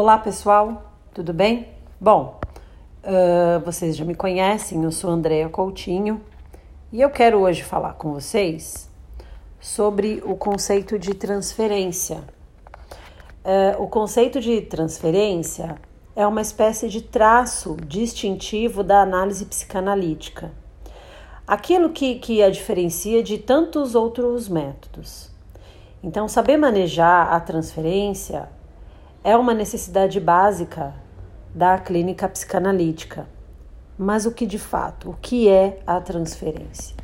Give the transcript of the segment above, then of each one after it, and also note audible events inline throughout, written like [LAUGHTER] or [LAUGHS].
Olá pessoal, tudo bem? Bom, uh, vocês já me conhecem, eu sou Andréa Coutinho e eu quero hoje falar com vocês sobre o conceito de transferência. Uh, o conceito de transferência é uma espécie de traço distintivo da análise psicanalítica, aquilo que, que a diferencia de tantos outros métodos. Então, saber manejar a transferência é uma necessidade básica da clínica psicanalítica. Mas o que de fato, o que é a transferência?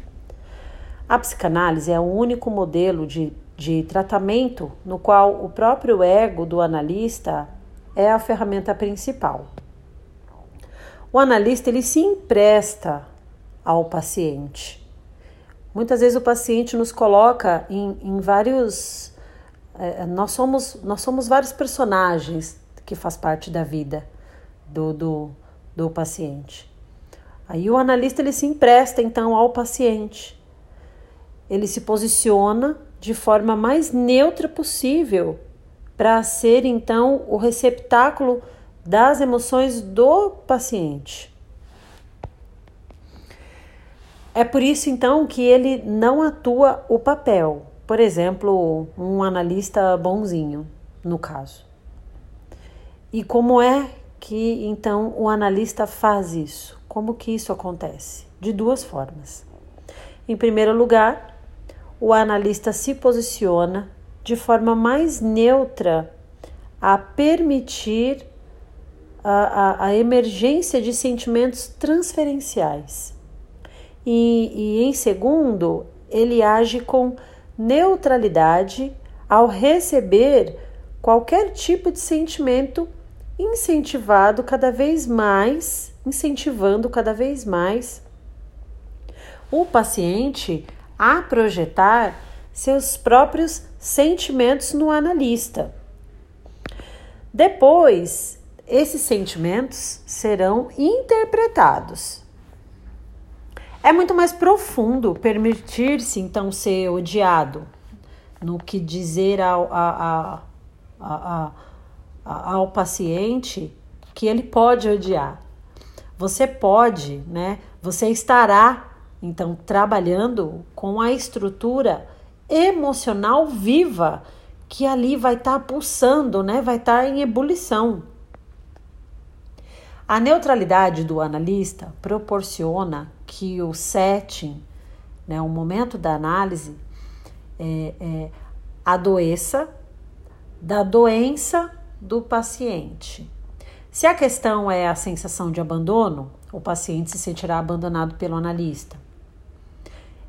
A psicanálise é o único modelo de, de tratamento no qual o próprio ego do analista é a ferramenta principal. O analista ele se empresta ao paciente. Muitas vezes o paciente nos coloca em, em vários nós, somos, nós somos vários personagens que faz parte da vida do, do, do paciente. Aí o analista ele se empresta então ao paciente. Ele se posiciona de forma mais neutra possível para ser então o receptáculo das emoções do paciente. É por isso então que ele não atua o papel, por exemplo, um analista bonzinho, no caso. E como é que então o analista faz isso? Como que isso acontece? De duas formas. Em primeiro lugar, o analista se posiciona de forma mais neutra a permitir a, a, a emergência de sentimentos transferenciais. E, e, em segundo, ele age com neutralidade ao receber qualquer tipo de sentimento incentivado cada vez mais, incentivando cada vez mais o paciente a projetar seus próprios sentimentos no analista. Depois, esses sentimentos serão interpretados é muito mais profundo permitir-se então ser odiado no que dizer ao, a, a, a, ao paciente que ele pode odiar. Você pode, né? Você estará então trabalhando com a estrutura emocional viva que ali vai estar tá pulsando, né? Vai estar tá em ebulição. A neutralidade do analista proporciona que o setting, né, o momento da análise, é, é, adoeça da doença do paciente. Se a questão é a sensação de abandono, o paciente se sentirá abandonado pelo analista.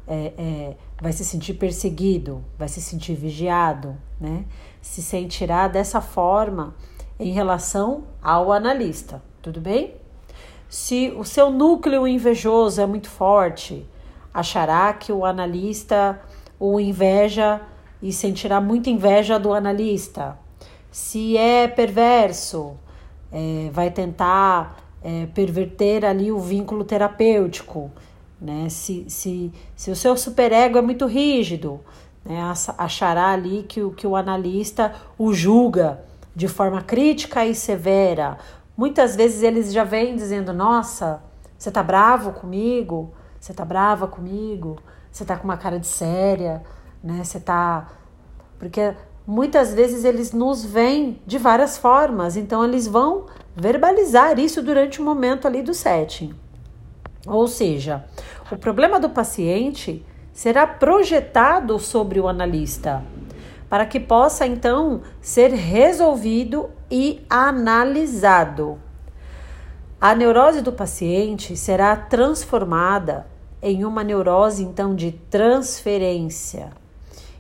É, é, vai se sentir perseguido, vai se sentir vigiado, né? Se sentirá dessa forma em relação ao analista tudo bem? Se o seu núcleo invejoso é muito forte, achará que o analista o inveja e sentirá muita inveja do analista. Se é perverso, é, vai tentar é, perverter ali o vínculo terapêutico. Né? Se, se, se o seu superego é muito rígido, né? achará ali que, que o analista o julga de forma crítica e severa, Muitas vezes eles já vêm dizendo: Nossa, você tá bravo comigo? Você tá brava comigo? Você tá com uma cara de séria, né? Você tá. Porque muitas vezes eles nos veem de várias formas, então eles vão verbalizar isso durante o momento ali do setting. Ou seja, o problema do paciente será projetado sobre o analista para que possa então ser resolvido e analisado. A neurose do paciente será transformada em uma neurose então de transferência.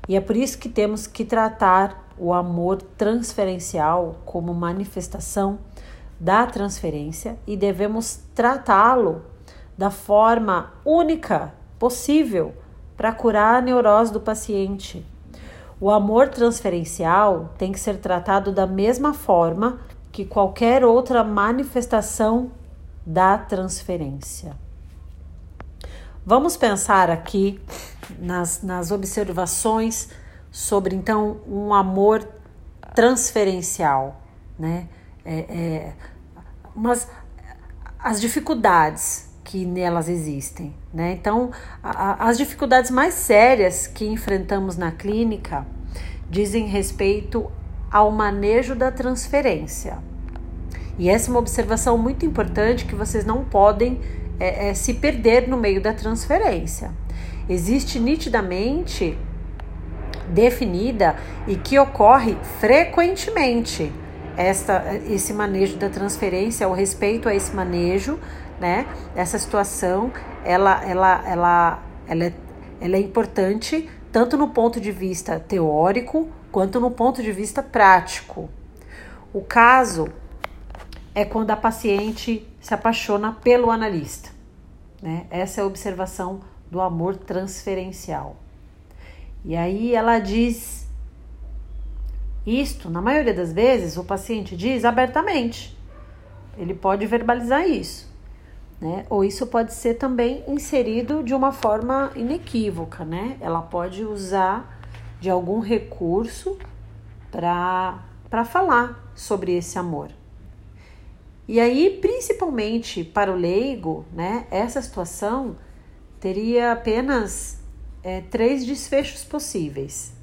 E é por isso que temos que tratar o amor transferencial como manifestação da transferência e devemos tratá-lo da forma única possível para curar a neurose do paciente. O amor transferencial tem que ser tratado da mesma forma que qualquer outra manifestação da transferência. Vamos pensar aqui nas, nas observações sobre então um amor transferencial, né? é, é, umas, as dificuldades que nelas existem. Né? Então, a, a, as dificuldades mais sérias que enfrentamos na clínica dizem respeito ao manejo da transferência. E essa é uma observação muito importante que vocês não podem é, é, se perder no meio da transferência. Existe nitidamente definida e que ocorre frequentemente esta, esse manejo da transferência, o respeito a esse manejo, né? Essa situação, ela, ela, ela, ela, é, ela é importante tanto no ponto de vista teórico quanto no ponto de vista prático. O caso é quando a paciente se apaixona pelo analista. Né? Essa é a observação do amor transferencial. E aí ela diz isto, na maioria das vezes, o paciente diz abertamente. Ele pode verbalizar isso. Né? Ou isso pode ser também inserido de uma forma inequívoca, né? Ela pode usar de algum recurso para falar sobre esse amor. E aí, principalmente para o leigo, né, essa situação teria apenas é, três desfechos possíveis.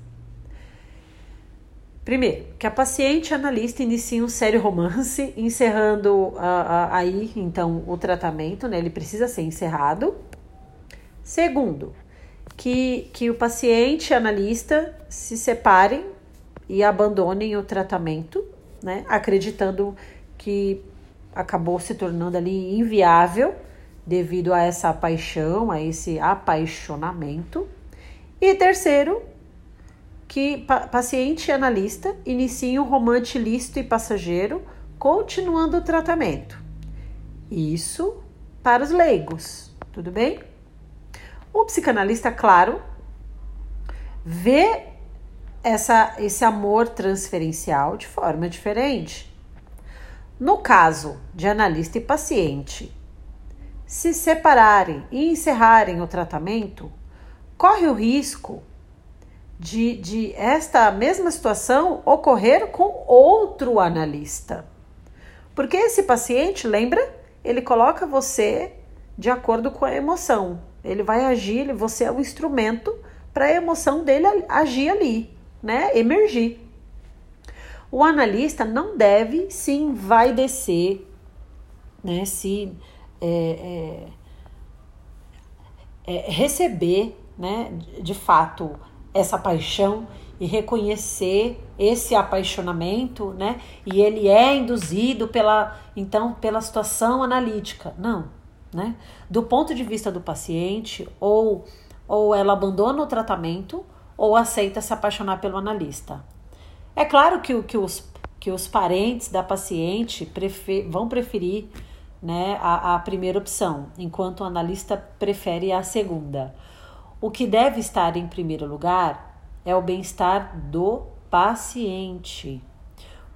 Primeiro, que a paciente analista inicie um sério romance, [LAUGHS] encerrando uh, uh, aí então o tratamento, né? Ele precisa ser encerrado. Segundo, que, que o paciente analista se separem e abandonem o tratamento, né? Acreditando que acabou se tornando ali inviável devido a essa paixão, a esse apaixonamento. E terceiro, que paciente e analista iniciem um romance lícito e passageiro, continuando o tratamento. Isso para os leigos, tudo bem? O psicanalista, claro, vê essa, esse amor transferencial de forma diferente. No caso de analista e paciente se separarem e encerrarem o tratamento, corre o risco de, de esta mesma situação ocorrer com outro analista. Porque esse paciente, lembra? Ele coloca você de acordo com a emoção. Ele vai agir, você é o instrumento para a emoção dele agir ali, né? Emergir. O analista não deve se envaidecer, né? Se é, é, é, receber, né? De fato, essa paixão e reconhecer esse apaixonamento, né? E ele é induzido pela então pela situação analítica. Não, né? Do ponto de vista do paciente, ou ou ela abandona o tratamento ou aceita se apaixonar pelo analista. É claro que, que, os, que os parentes da paciente prefer, vão preferir né, a, a primeira opção, enquanto o analista prefere a segunda. O que deve estar em primeiro lugar é o bem-estar do paciente.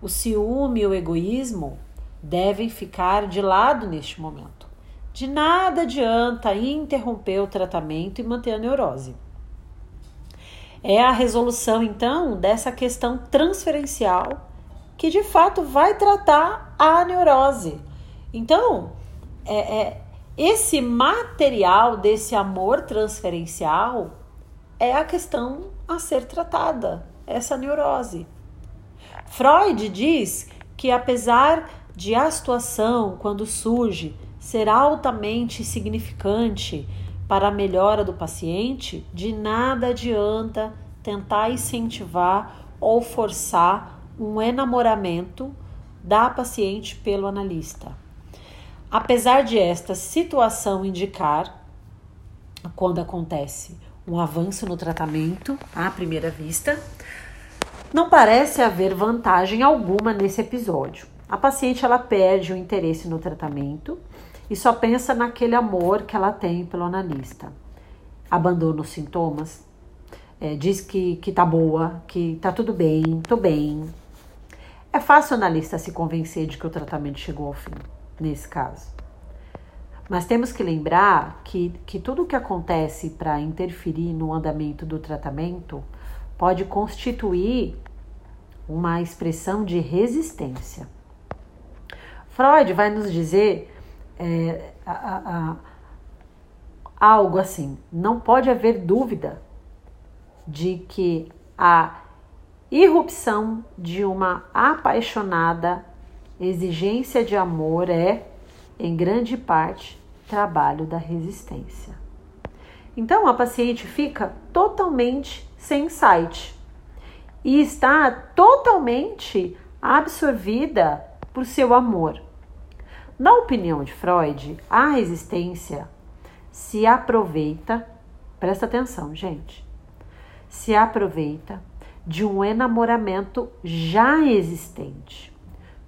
O ciúme e o egoísmo devem ficar de lado neste momento. De nada adianta interromper o tratamento e manter a neurose é a resolução, então, dessa questão transferencial que de fato vai tratar a neurose. Então, é, é, esse material desse amor transferencial é a questão a ser tratada, essa neurose. Freud diz que, apesar de a situação, quando surge, ser altamente significante para a melhora do paciente, de nada adianta tentar incentivar ou forçar um enamoramento da paciente pelo analista. Apesar de esta situação indicar, quando acontece um avanço no tratamento à primeira vista, não parece haver vantagem alguma nesse episódio. A paciente ela perde o interesse no tratamento e só pensa naquele amor que ela tem pelo analista. Abandona os sintomas, é, diz que, que tá boa, que tá tudo bem, tô bem. É fácil o analista se convencer de que o tratamento chegou ao fim, nesse caso. Mas temos que lembrar que, que tudo o que acontece para interferir no andamento do tratamento pode constituir uma expressão de resistência. Freud vai nos dizer é, a, a, a, algo assim: não pode haver dúvida de que a irrupção de uma apaixonada exigência de amor é, em grande parte, trabalho da resistência. Então a paciente fica totalmente sem insight e está totalmente absorvida por seu amor. Na opinião de Freud, a resistência se aproveita, presta atenção, gente, se aproveita de um enamoramento já existente.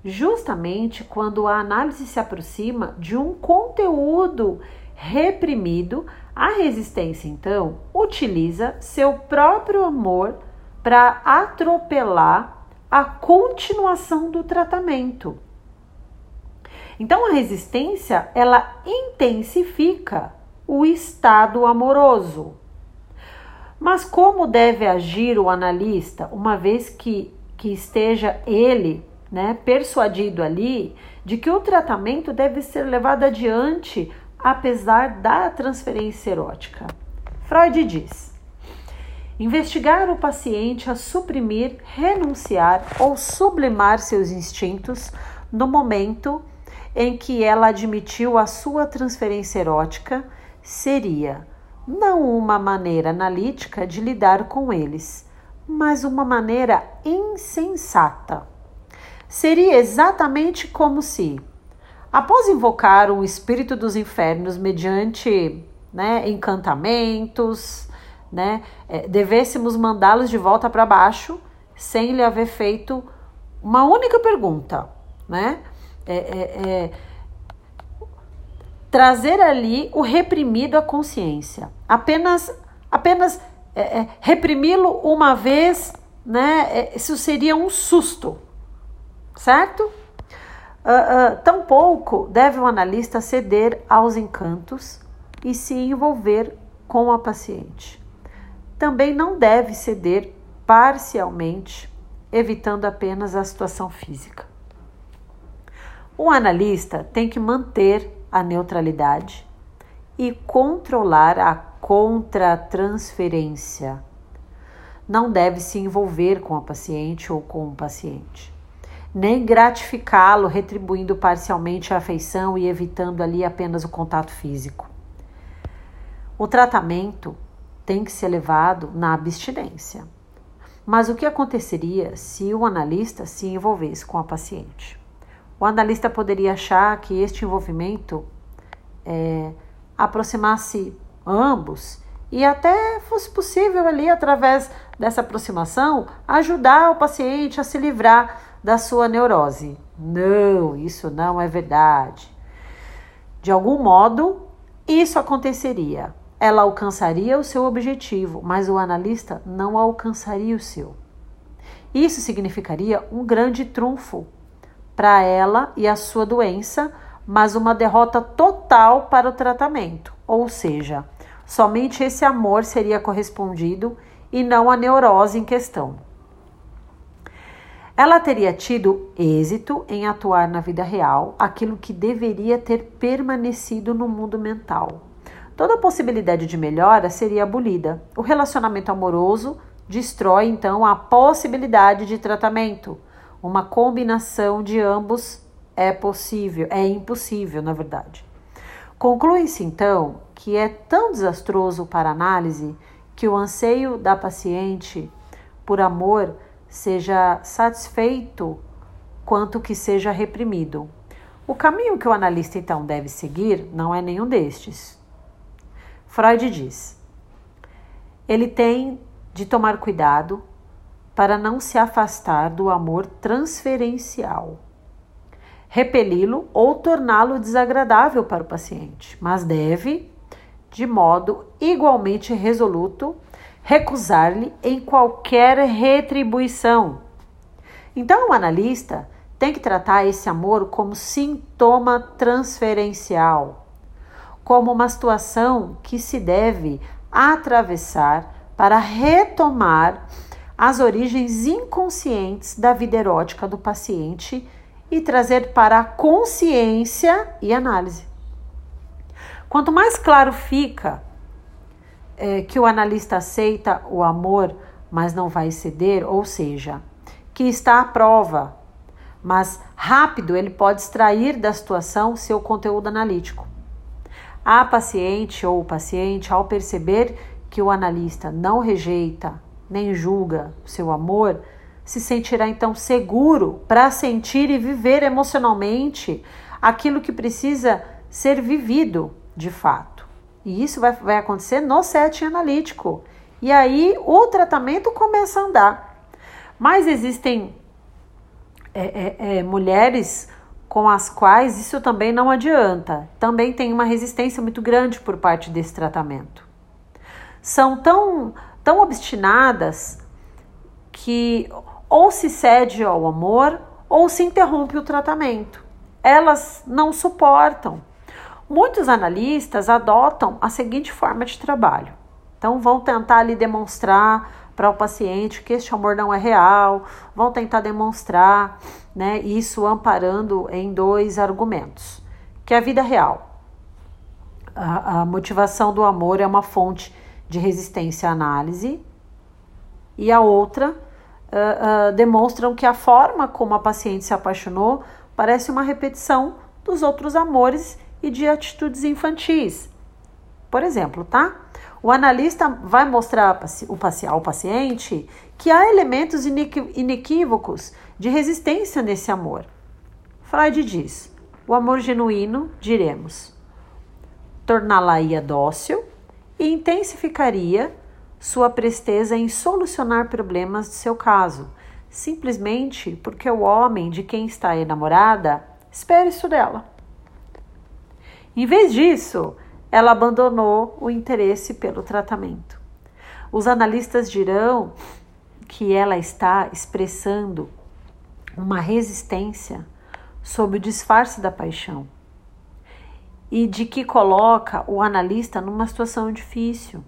Justamente quando a análise se aproxima de um conteúdo reprimido, a resistência então utiliza seu próprio amor para atropelar a continuação do tratamento. Então a resistência, ela intensifica o estado amoroso. Mas como deve agir o analista, uma vez que, que esteja ele né, persuadido ali de que o tratamento deve ser levado adiante apesar da transferência erótica? Freud diz: investigar o paciente a suprimir, renunciar ou sublimar seus instintos no momento em que ela admitiu a sua transferência erótica seria não uma maneira analítica de lidar com eles, mas uma maneira insensata. Seria exatamente como se, após invocar o espírito dos infernos mediante né, encantamentos, né, é, devêssemos mandá-los de volta para baixo sem lhe haver feito uma única pergunta, né? É, é, é trazer ali o reprimido à consciência. Apenas, apenas é, é, reprimi-lo uma vez, né? Isso seria um susto, certo? Uh, uh, tampouco deve o analista ceder aos encantos e se envolver com a paciente. Também não deve ceder parcialmente, evitando apenas a situação física. O analista tem que manter a neutralidade e controlar a contratransferência. Não deve se envolver com a paciente ou com o paciente, nem gratificá-lo retribuindo parcialmente a afeição e evitando ali apenas o contato físico. O tratamento tem que ser levado na abstinência. Mas o que aconteceria se o analista se envolvesse com a paciente? O analista poderia achar que este envolvimento é, aproximasse ambos e até fosse possível ali, através dessa aproximação, ajudar o paciente a se livrar da sua neurose. Não, isso não é verdade. De algum modo, isso aconteceria. Ela alcançaria o seu objetivo, mas o analista não alcançaria o seu. Isso significaria um grande trunfo para ela e a sua doença, mas uma derrota total para o tratamento. Ou seja, somente esse amor seria correspondido e não a neurose em questão. Ela teria tido êxito em atuar na vida real aquilo que deveria ter permanecido no mundo mental. Toda possibilidade de melhora seria abolida. O relacionamento amoroso destrói então a possibilidade de tratamento uma combinação de ambos é possível, é impossível, na verdade. Conclui-se então que é tão desastroso para a análise que o anseio da paciente por amor seja satisfeito quanto que seja reprimido. O caminho que o analista então deve seguir não é nenhum destes. Freud diz: ele tem de tomar cuidado para não se afastar do amor transferencial, repeli-lo ou torná-lo desagradável para o paciente, mas deve, de modo igualmente resoluto, recusar-lhe em qualquer retribuição. Então, o analista tem que tratar esse amor como sintoma transferencial, como uma situação que se deve atravessar para retomar as origens inconscientes da vida erótica do paciente e trazer para a consciência e análise. Quanto mais claro fica é, que o analista aceita o amor, mas não vai ceder, ou seja, que está à prova, mas rápido ele pode extrair da situação seu conteúdo analítico. A paciente ou o paciente, ao perceber que o analista não rejeita nem julga o seu amor, se sentirá então seguro para sentir e viver emocionalmente aquilo que precisa ser vivido de fato. E isso vai, vai acontecer no setting analítico. E aí o tratamento começa a andar. Mas existem é, é, é, mulheres com as quais isso também não adianta. Também tem uma resistência muito grande por parte desse tratamento. São tão, tão obstinadas que ou se cede ao amor ou se interrompe o tratamento. Elas não suportam. Muitos analistas adotam a seguinte forma de trabalho. Então, vão tentar ali demonstrar para o paciente que este amor não é real, vão tentar demonstrar, né, isso amparando em dois argumentos, que a vida real, a, a motivação do amor é uma fonte de resistência à análise, e a outra uh, uh, demonstram que a forma como a paciente se apaixonou parece uma repetição dos outros amores e de atitudes infantis. Por exemplo, tá? O analista vai mostrar ao paciente que há elementos inequívocos de resistência nesse amor. Freud diz: o amor genuíno, diremos, torná-la-ia dócil e intensificaria sua presteza em solucionar problemas de seu caso, simplesmente porque o homem de quem está enamorada espera isso dela. Em vez disso, ela abandonou o interesse pelo tratamento. Os analistas dirão que ela está expressando uma resistência sob o disfarce da paixão e de que coloca o analista numa situação difícil,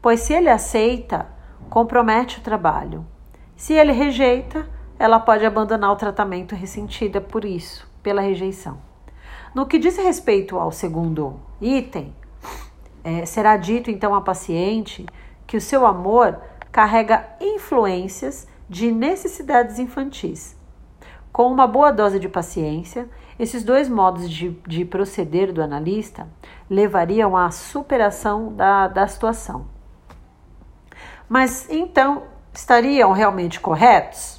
pois se ele aceita, compromete o trabalho. Se ele rejeita, ela pode abandonar o tratamento ressentida por isso, pela rejeição. No que diz respeito ao segundo item, é, será dito então à paciente que o seu amor carrega influências de necessidades infantis. Com uma boa dose de paciência, esses dois modos de, de proceder do analista levariam à superação da, da situação. Mas então, estariam realmente corretos?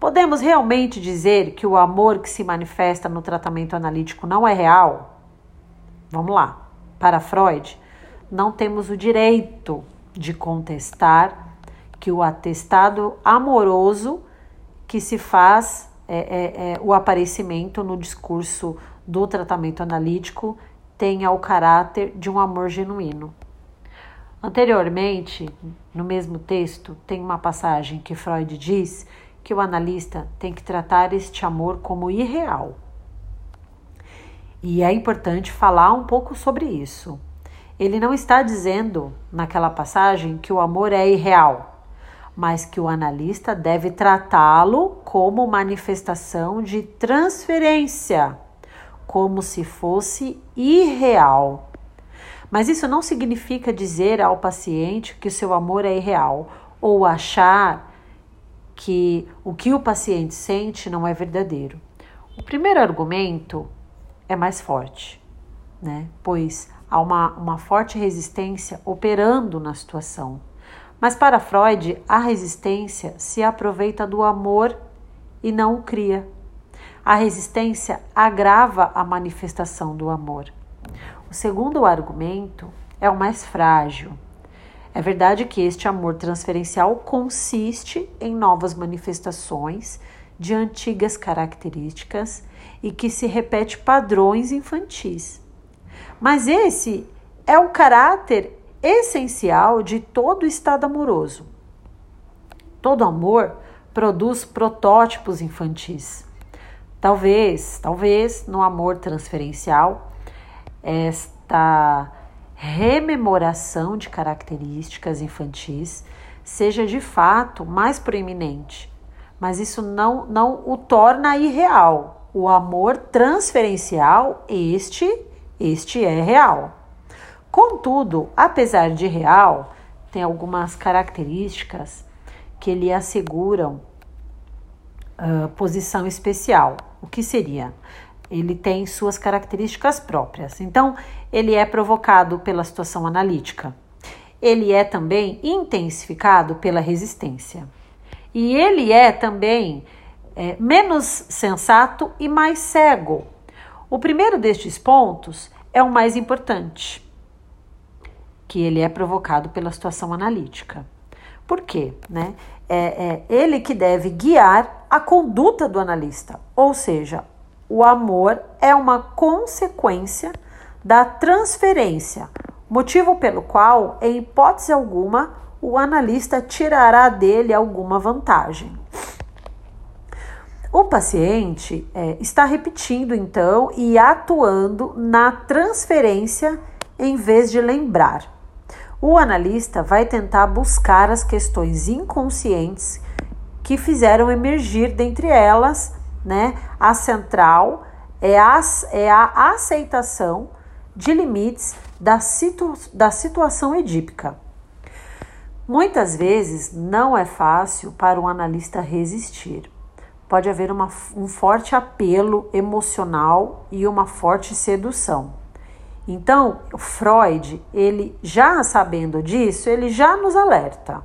Podemos realmente dizer que o amor que se manifesta no tratamento analítico não é real? Vamos lá. Para Freud, não temos o direito de contestar que o atestado amoroso que se faz é, é, é, o aparecimento no discurso do tratamento analítico tenha o caráter de um amor genuíno. Anteriormente, no mesmo texto, tem uma passagem que Freud diz que o analista tem que tratar este amor como irreal. E é importante falar um pouco sobre isso. Ele não está dizendo naquela passagem que o amor é irreal, mas que o analista deve tratá-lo como manifestação de transferência, como se fosse irreal. Mas isso não significa dizer ao paciente que o seu amor é irreal ou achar que o que o paciente sente não é verdadeiro. O primeiro argumento é mais forte, né? Pois há uma, uma forte resistência operando na situação. Mas para Freud, a resistência se aproveita do amor e não o cria. A resistência agrava a manifestação do amor. O segundo argumento é o mais frágil, é verdade que este amor transferencial consiste em novas manifestações de antigas características e que se repete padrões infantis. Mas esse é o caráter essencial de todo estado amoroso. Todo amor produz protótipos infantis. Talvez, talvez no amor transferencial, esta rememoração de características infantis seja de fato mais proeminente, mas isso não, não o torna irreal. o amor transferencial, este, este é real. Contudo, apesar de real, tem algumas características que lhe asseguram uh, posição especial. O que seria? Ele tem suas características próprias. Então, ele é provocado pela situação analítica. Ele é também intensificado pela resistência. E ele é também é, menos sensato e mais cego. O primeiro destes pontos é o mais importante, que ele é provocado pela situação analítica. Por quê? Né? É, é ele que deve guiar a conduta do analista, ou seja, o amor é uma consequência da transferência, motivo pelo qual, em hipótese alguma, o analista tirará dele alguma vantagem. O paciente é, está repetindo então e atuando na transferência em vez de lembrar. O analista vai tentar buscar as questões inconscientes que fizeram emergir dentre elas, né? A central é a, é a aceitação de limites da, situ, da situação edípica. Muitas vezes não é fácil para um analista resistir. Pode haver uma, um forte apelo emocional e uma forte sedução. Então, Freud, ele já sabendo disso, ele já nos alerta.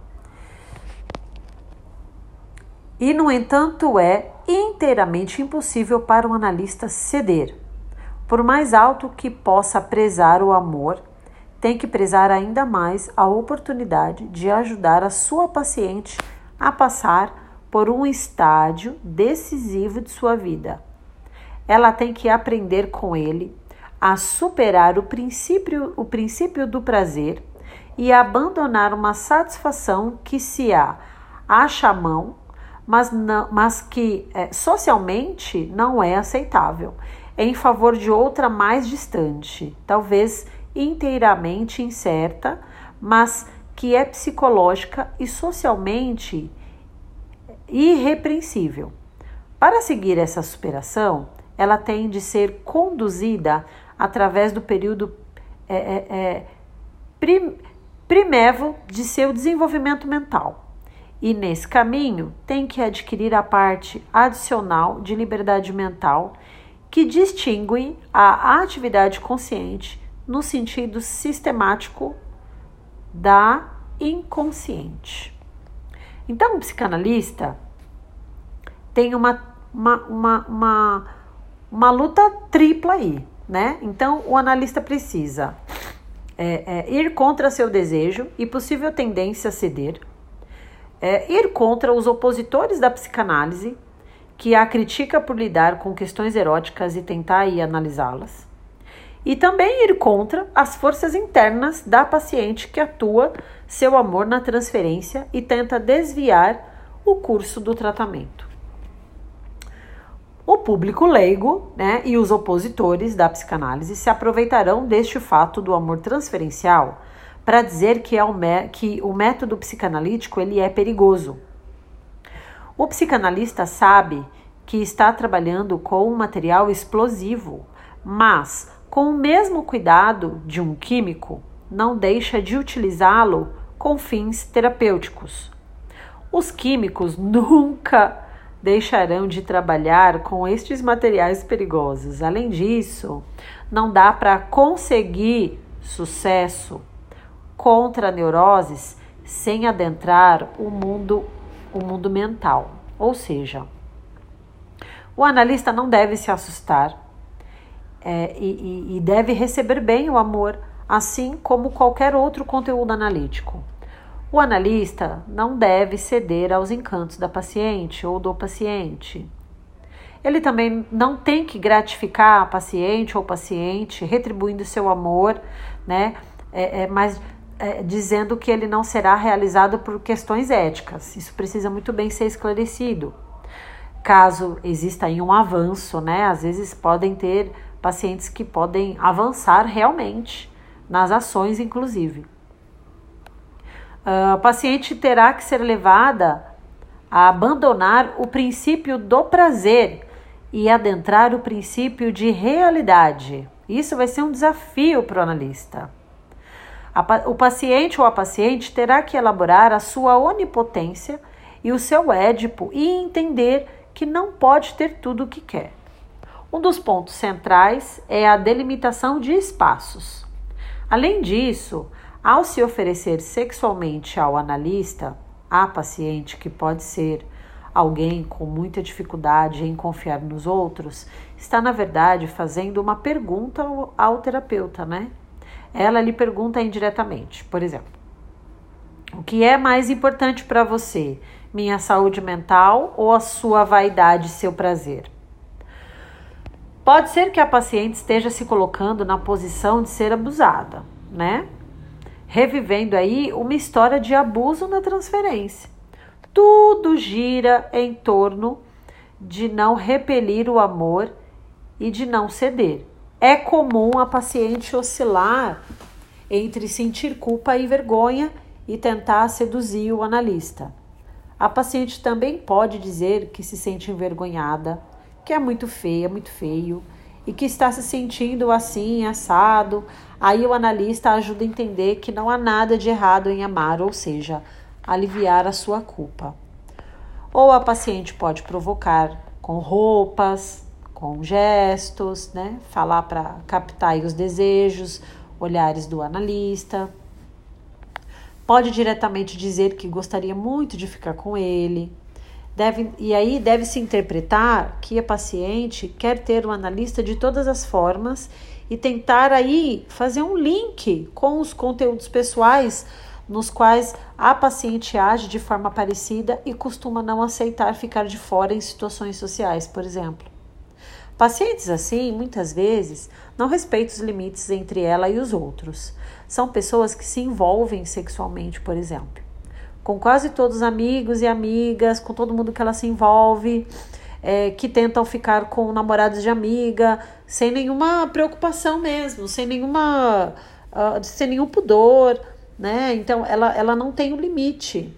E, no entanto, é inteiramente impossível para um analista ceder. Por mais alto que possa prezar o amor, tem que prezar ainda mais a oportunidade de ajudar a sua paciente a passar por um estágio decisivo de sua vida. Ela tem que aprender com ele a superar o princípio, o princípio do prazer e abandonar uma satisfação que se há acha a mão, mas, não, mas que é, socialmente não é aceitável, em favor de outra mais distante, talvez inteiramente incerta, mas que é psicológica e socialmente irrepreensível. Para seguir essa superação, ela tem de ser conduzida através do período é, é, é, prim, primevo de seu desenvolvimento mental. E nesse caminho tem que adquirir a parte adicional de liberdade mental que distingue a atividade consciente no sentido sistemático da inconsciente. Então, o psicanalista tem uma, uma, uma, uma, uma luta tripla aí, né? Então, o analista precisa é, é, ir contra seu desejo e possível tendência a ceder, é, ir contra os opositores da psicanálise, que a critica por lidar com questões eróticas e tentar aí analisá-las e também ir contra as forças internas da paciente que atua seu amor na transferência e tenta desviar o curso do tratamento. O público leigo né, e os opositores da psicanálise se aproveitarão deste fato do amor transferencial para dizer que, é o que o método psicanalítico ele é perigoso. O psicanalista sabe que está trabalhando com um material explosivo, mas com o mesmo cuidado de um químico, não deixa de utilizá-lo com fins terapêuticos. Os químicos [LAUGHS] nunca deixarão de trabalhar com estes materiais perigosos. Além disso, não dá para conseguir sucesso contra neuroses sem adentrar o mundo, o mundo mental. Ou seja, o analista não deve se assustar é, e, e deve receber bem o amor, assim como qualquer outro conteúdo analítico. O analista não deve ceder aos encantos da paciente ou do paciente. Ele também não tem que gratificar a paciente ou paciente, retribuindo seu amor, né? É, é, mas é, dizendo que ele não será realizado por questões éticas. Isso precisa muito bem ser esclarecido. Caso exista aí um avanço, né? Às vezes podem ter pacientes que podem avançar realmente nas ações, inclusive. Uh, a paciente terá que ser levada a abandonar o princípio do prazer e adentrar o princípio de realidade. Isso vai ser um desafio para o analista. O paciente ou a paciente terá que elaborar a sua onipotência e o seu édipo e entender que não pode ter tudo o que quer. Um dos pontos centrais é a delimitação de espaços. Além disso, ao se oferecer sexualmente ao analista, a paciente, que pode ser alguém com muita dificuldade em confiar nos outros, está na verdade fazendo uma pergunta ao, terapeuta, né? Ela lhe pergunta indiretamente, por exemplo: O que é mais importante para você? Minha saúde mental ou a sua vaidade e seu prazer? Pode ser que a paciente esteja se colocando na posição de ser abusada, né? Revivendo aí uma história de abuso na transferência. Tudo gira em torno de não repelir o amor e de não ceder. É comum a paciente oscilar entre sentir culpa e vergonha e tentar seduzir o analista. A paciente também pode dizer que se sente envergonhada, que é muito feia, muito feio e que está se sentindo assim, assado. Aí o analista ajuda a entender que não há nada de errado em amar, ou seja, aliviar a sua culpa. Ou a paciente pode provocar com roupas, com gestos, né? Falar para captar os desejos, olhares do analista. Pode diretamente dizer que gostaria muito de ficar com ele. Deve, e aí deve se interpretar que a paciente quer ter o um analista de todas as formas e tentar aí fazer um link com os conteúdos pessoais nos quais a paciente age de forma parecida e costuma não aceitar ficar de fora em situações sociais, por exemplo. Pacientes assim, muitas vezes, não respeitam os limites entre ela e os outros. São pessoas que se envolvem sexualmente, por exemplo, com quase todos os amigos e amigas, com todo mundo que ela se envolve, é, que tentam ficar com namorados de amiga, sem nenhuma preocupação mesmo, sem nenhuma, uh, sem nenhum pudor, né? Então, ela, ela não tem o um limite.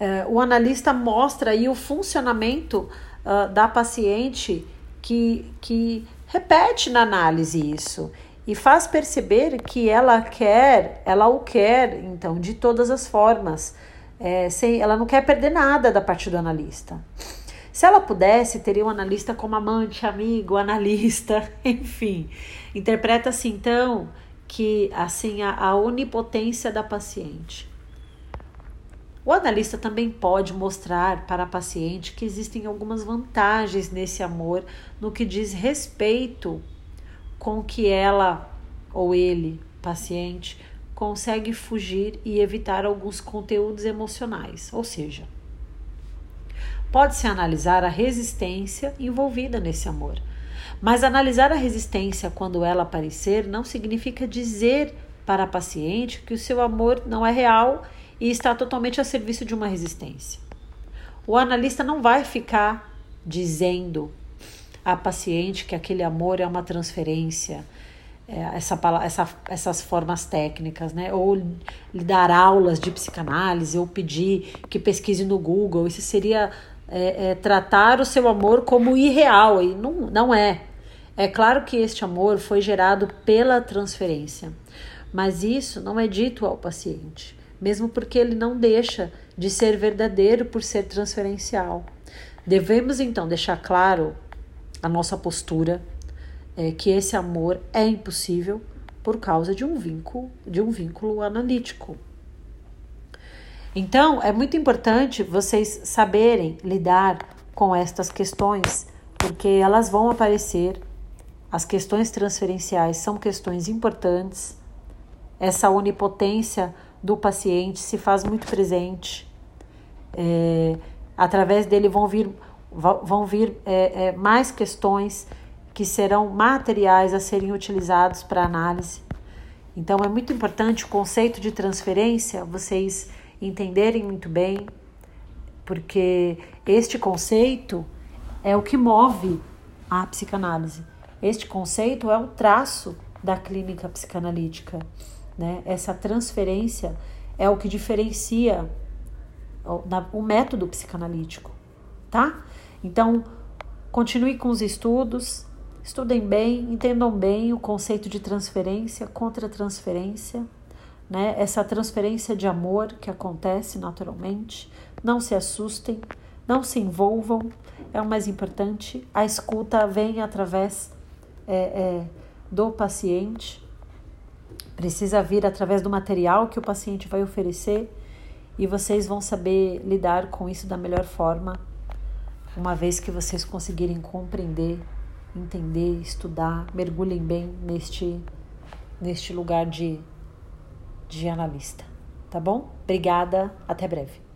É, o analista mostra aí o funcionamento uh, da paciente que, que repete na análise isso e faz perceber que ela quer, ela o quer, então, de todas as formas. É, sem, ela não quer perder nada da parte do analista. Se ela pudesse, teria um analista como amante, amigo, analista, [LAUGHS] enfim. Interpreta-se então que assim a, a onipotência da paciente. O analista também pode mostrar para a paciente que existem algumas vantagens nesse amor no que diz respeito com que ela ou ele, paciente, consegue fugir e evitar alguns conteúdos emocionais, ou seja, pode-se analisar a resistência envolvida nesse amor. Mas analisar a resistência quando ela aparecer não significa dizer para a paciente que o seu amor não é real e está totalmente a serviço de uma resistência. O analista não vai ficar dizendo à paciente que aquele amor é uma transferência, é, essa, essa, essas formas técnicas, né? Ou lhe dar aulas de psicanálise, ou pedir que pesquise no Google. Isso seria é, é, tratar o seu amor como irreal, e não, não é. É claro que este amor foi gerado pela transferência, mas isso não é dito ao paciente mesmo porque ele não deixa de ser verdadeiro por ser transferencial. Devemos então deixar claro a nossa postura é, que esse amor é impossível por causa de um vínculo, de um vínculo analítico. Então, é muito importante vocês saberem lidar com estas questões, porque elas vão aparecer. As questões transferenciais são questões importantes. Essa onipotência do paciente se faz muito presente. É, através dele vão vir, vão vir é, é, mais questões que serão materiais a serem utilizados para análise. Então é muito importante o conceito de transferência vocês entenderem muito bem, porque este conceito é o que move a psicanálise. Este conceito é o traço da clínica psicanalítica. Né? Essa transferência é o que diferencia o, método psicanalítico, tá? Então, Continue com os estudos, estudem bem, entendam bem o conceito de transferência, contra-transferência, né? essa transferência de amor que acontece naturalmente. Não se assustem, não se envolvam, é o mais importante. A escuta vem através é, é, do paciente, precisa vir através do material que o paciente vai oferecer e vocês vão saber lidar com isso da melhor forma, uma vez que vocês conseguirem compreender, entender, estudar, mergulhem bem neste, neste lugar de, de analista. Tá bom? Obrigada, até breve.